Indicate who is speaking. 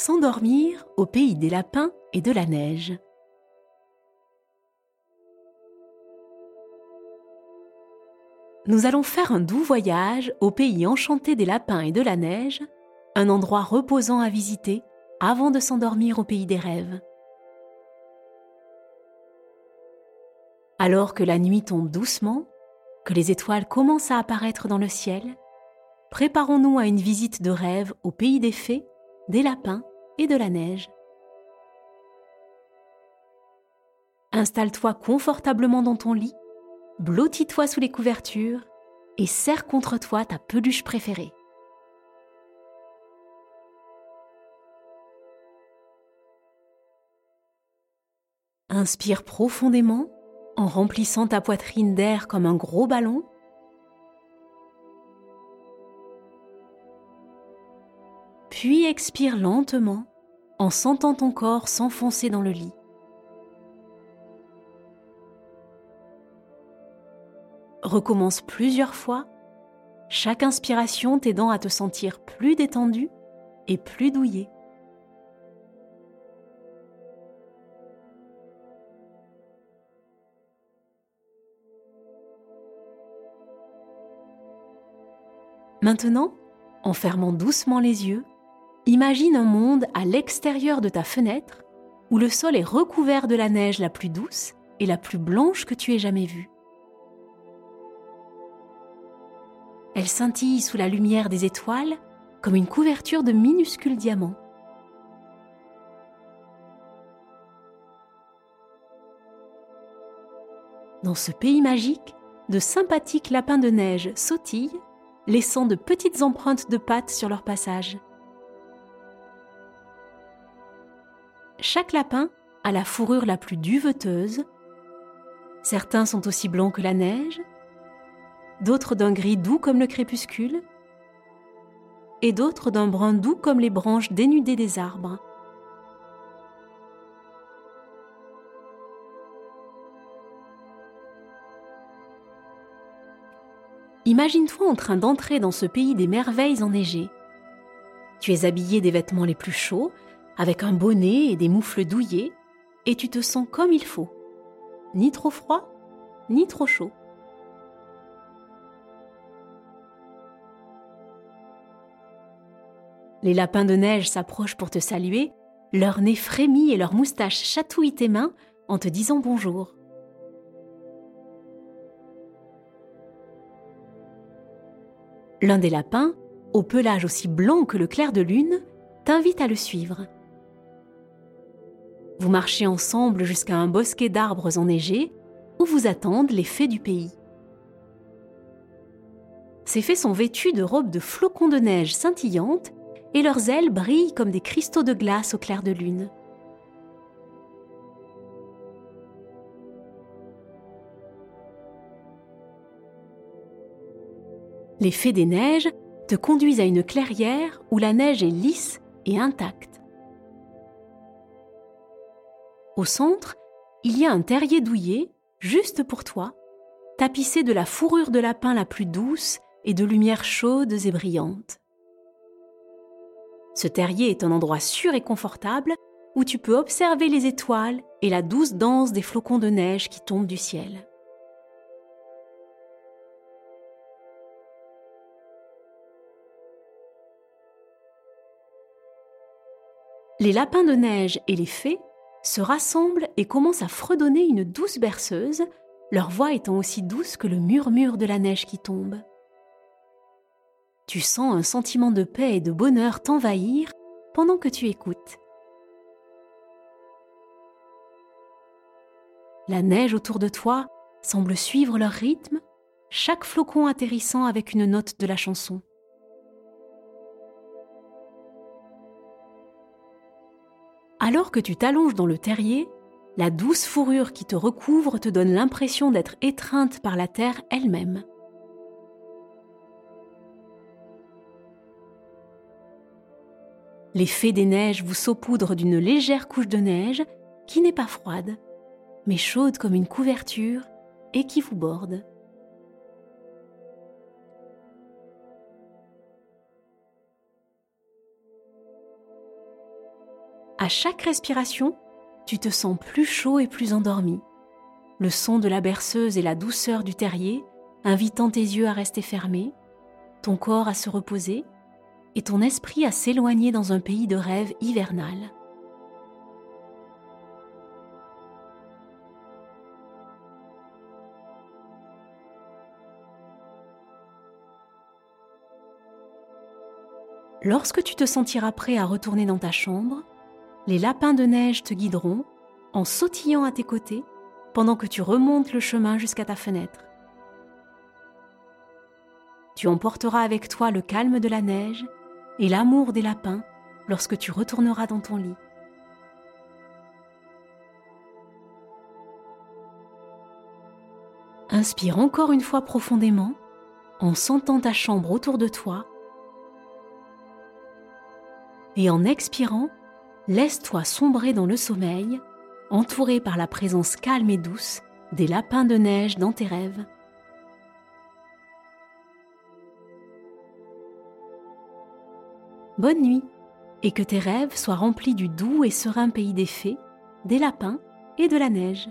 Speaker 1: S'endormir au pays des lapins et de la neige. Nous allons faire un doux voyage au pays enchanté des lapins et de la neige, un endroit reposant à visiter avant de s'endormir au pays des rêves. Alors que la nuit tombe doucement, que les étoiles commencent à apparaître dans le ciel, préparons-nous à une visite de rêve au pays des fées, des lapins et de la neige. Installe-toi confortablement dans ton lit, blottis-toi sous les couvertures et serre contre toi ta peluche préférée. Inspire profondément en remplissant ta poitrine d'air comme un gros ballon. Puis expire lentement en sentant ton corps s'enfoncer dans le lit. Recommence plusieurs fois, chaque inspiration t'aidant à te sentir plus détendu et plus douillé. Maintenant, en fermant doucement les yeux, imagine un monde à l'extérieur de ta fenêtre où le sol est recouvert de la neige la plus douce et la plus blanche que tu aies jamais vue. Elle scintille sous la lumière des étoiles comme une couverture de minuscules diamants. Dans ce pays magique, de sympathiques lapins de neige sautillent laissant de petites empreintes de pattes sur leur passage. Chaque lapin a la fourrure la plus duveteuse. Certains sont aussi blancs que la neige, d'autres d'un gris doux comme le crépuscule, et d'autres d'un brun doux comme les branches dénudées des arbres. Imagine-toi en train d'entrer dans ce pays des merveilles enneigées. Tu es habillé des vêtements les plus chauds, avec un bonnet et des moufles douillés, et tu te sens comme il faut. Ni trop froid, ni trop chaud. Les lapins de neige s'approchent pour te saluer, leur nez frémit et leurs moustaches chatouillent tes mains en te disant bonjour. L'un des lapins, au pelage aussi blanc que le clair de lune, t'invite à le suivre. Vous marchez ensemble jusqu'à un bosquet d'arbres enneigés où vous attendent les fées du pays. Ces fées sont vêtues de robes de flocons de neige scintillantes et leurs ailes brillent comme des cristaux de glace au clair de lune. Les fées des neiges te conduisent à une clairière où la neige est lisse et intacte. Au centre, il y a un terrier douillet, juste pour toi, tapissé de la fourrure de lapin la plus douce et de lumières chaudes et brillantes. Ce terrier est un endroit sûr et confortable où tu peux observer les étoiles et la douce danse des flocons de neige qui tombent du ciel. les lapins de neige et les fées se rassemblent et commencent à fredonner une douce berceuse, leur voix étant aussi douce que le murmure de la neige qui tombe. Tu sens un sentiment de paix et de bonheur t'envahir pendant que tu écoutes. La neige autour de toi semble suivre leur rythme, chaque flocon atterrissant avec une note de la chanson. Alors que tu t'allonges dans le terrier, la douce fourrure qui te recouvre te donne l'impression d'être étreinte par la terre elle-même. Les fées des neiges vous saupoudrent d'une légère couche de neige qui n'est pas froide, mais chaude comme une couverture et qui vous borde. À chaque respiration, tu te sens plus chaud et plus endormi. Le son de la berceuse et la douceur du terrier invitant tes yeux à rester fermés, ton corps à se reposer et ton esprit à s'éloigner dans un pays de rêve hivernal. Lorsque tu te sentiras prêt à retourner dans ta chambre, les lapins de neige te guideront en sautillant à tes côtés pendant que tu remontes le chemin jusqu'à ta fenêtre. Tu emporteras avec toi le calme de la neige et l'amour des lapins lorsque tu retourneras dans ton lit. Inspire encore une fois profondément en sentant ta chambre autour de toi et en expirant, laisse-toi sombrer dans le sommeil, entouré par la présence calme et douce des lapins de neige dans tes rêves. Bonne nuit et que tes rêves soient remplis du doux et serein pays des fées, des lapins et de la neige.